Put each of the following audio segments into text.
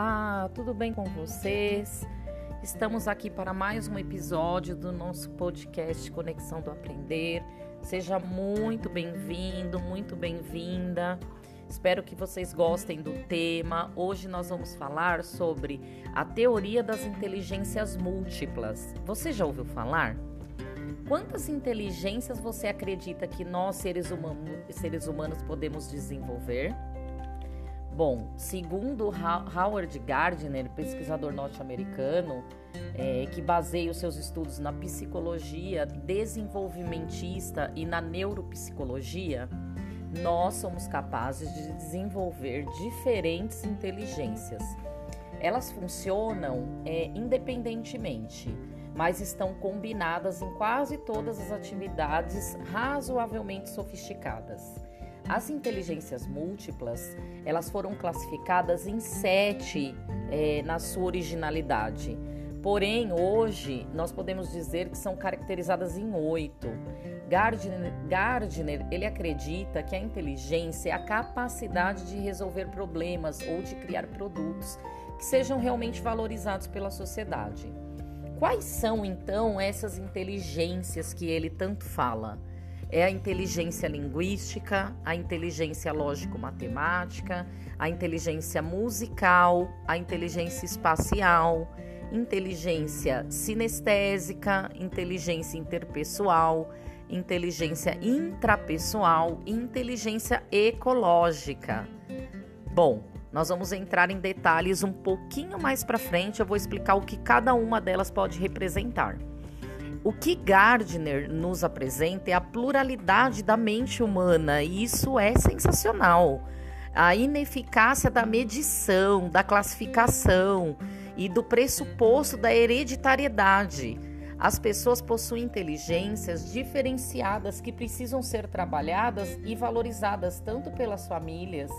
Olá, tudo bem com vocês? Estamos aqui para mais um episódio do nosso podcast Conexão do Aprender. Seja muito bem-vindo, muito bem-vinda. Espero que vocês gostem do tema. Hoje nós vamos falar sobre a teoria das inteligências múltiplas. Você já ouviu falar? Quantas inteligências você acredita que nós, seres, humanos, seres humanos, podemos desenvolver? Bom, segundo Howard Gardner, pesquisador norte-americano, é, que baseia os seus estudos na psicologia desenvolvimentista e na neuropsicologia, nós somos capazes de desenvolver diferentes inteligências. Elas funcionam é, independentemente, mas estão combinadas em quase todas as atividades razoavelmente sofisticadas. As inteligências múltiplas, elas foram classificadas em sete é, na sua originalidade. Porém, hoje, nós podemos dizer que são caracterizadas em oito. Gardner, Gardner, ele acredita que a inteligência é a capacidade de resolver problemas ou de criar produtos que sejam realmente valorizados pela sociedade. Quais são, então, essas inteligências que ele tanto fala? É a inteligência linguística, a inteligência lógico-matemática, a inteligência musical, a inteligência espacial, inteligência sinestésica, inteligência interpessoal, inteligência intrapessoal inteligência ecológica. Bom, nós vamos entrar em detalhes um pouquinho mais para frente, eu vou explicar o que cada uma delas pode representar. O que Gardner nos apresenta é a pluralidade da mente humana, e isso é sensacional. A ineficácia da medição, da classificação e do pressuposto da hereditariedade. As pessoas possuem inteligências diferenciadas que precisam ser trabalhadas e valorizadas tanto pelas famílias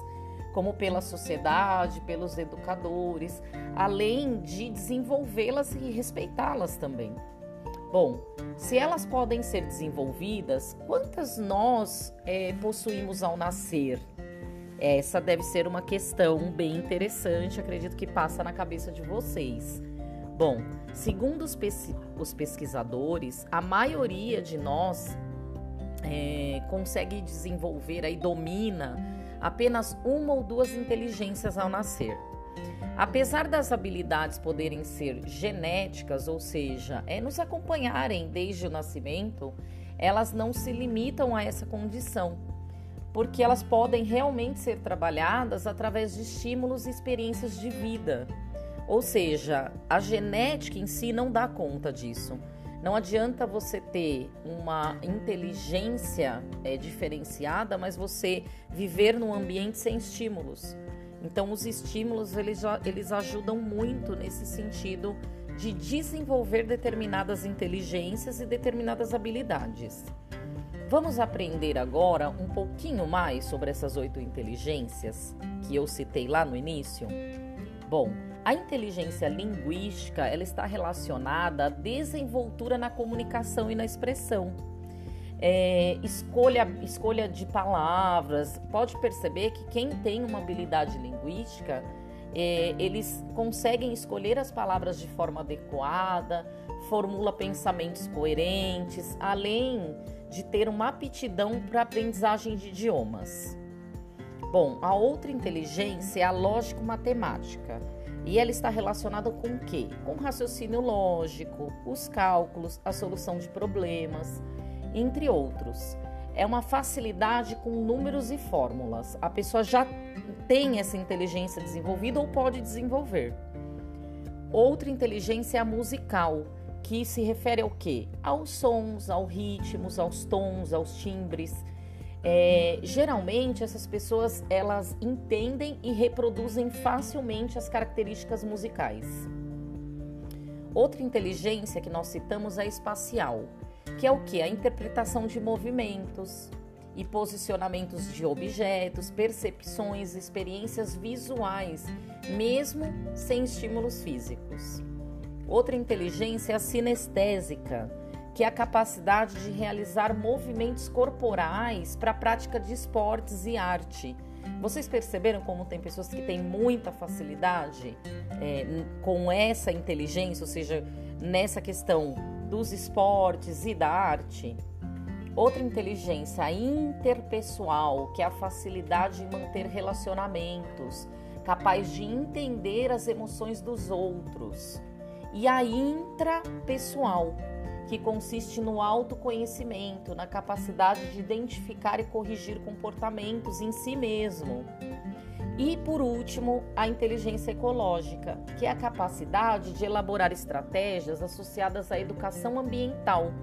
como pela sociedade, pelos educadores, além de desenvolvê-las e respeitá-las também. Bom, se elas podem ser desenvolvidas, quantas nós é, possuímos ao nascer? Essa deve ser uma questão bem interessante, acredito que passa na cabeça de vocês. Bom, segundo os, os pesquisadores, a maioria de nós é, consegue desenvolver e domina apenas uma ou duas inteligências ao nascer. Apesar das habilidades poderem ser genéticas, ou seja, é nos acompanharem desde o nascimento, elas não se limitam a essa condição, porque elas podem realmente ser trabalhadas através de estímulos e experiências de vida. Ou seja, a genética em si não dá conta disso. Não adianta você ter uma inteligência é, diferenciada, mas você viver num ambiente sem estímulos. Então, os estímulos eles, eles ajudam muito nesse sentido de desenvolver determinadas inteligências e determinadas habilidades. Vamos aprender agora um pouquinho mais sobre essas oito inteligências que eu citei lá no início? Bom, a inteligência linguística ela está relacionada à desenvoltura na comunicação e na expressão é, escolha, escolha de palavras. Pode perceber que quem tem uma habilidade linguística, é, eles conseguem escolher as palavras de forma adequada, formula pensamentos coerentes, além de ter uma aptidão para aprendizagem de idiomas. Bom, a outra inteligência é a lógico-matemática. E ela está relacionada com o quê? Com raciocínio lógico, os cálculos, a solução de problemas entre outros. É uma facilidade com números e fórmulas. A pessoa já tem essa inteligência desenvolvida ou pode desenvolver. Outra inteligência é a musical, que se refere ao quê? Aos sons, aos ritmos, aos tons, aos timbres. É, geralmente essas pessoas elas entendem e reproduzem facilmente as características musicais. Outra inteligência que nós citamos é espacial que é o que? A interpretação de movimentos e posicionamentos de objetos, percepções, experiências visuais, mesmo sem estímulos físicos. Outra inteligência é a sinestésica, que é a capacidade de realizar movimentos corporais para a prática de esportes e arte, Vocês perceberam como tem pessoas que têm muita facilidade é, com essa inteligência, ou seja, nessa questão dos esportes e da arte? Outra inteligência interpessoal, que é a facilidade em manter relacionamentos, capaz de entender as emoções dos outros. E a intrapessoal, que consiste no autoconhecimento, na capacidade de identificar e corrigir comportamentos em si mesmo. E por último, a inteligência ecológica, que é a capacidade de elaborar estratégias associadas à educação ambiental.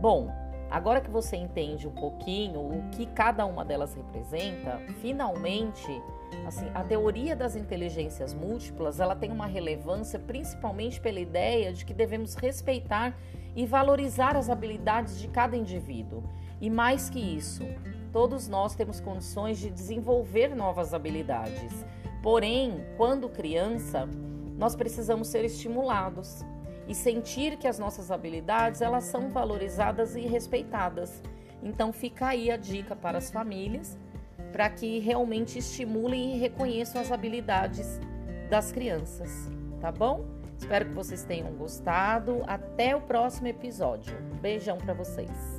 Bom, agora que você entende um pouquinho o que cada uma delas representa, finalmente Assim, a teoria das inteligências múltiplas, ela tem uma relevância principalmente pela ideia de que devemos respeitar e valorizar as habilidades de cada indivíduo. E mais que isso, todos nós temos condições de desenvolver novas habilidades. Porém, quando criança, nós precisamos ser estimulados e sentir que as nossas habilidades elas são valorizadas e respeitadas. Então fica aí a dica para as famílias para que realmente estimulem e reconheçam as habilidades das crianças, tá bom? Espero que vocês tenham gostado. Até o próximo episódio. Beijão para vocês.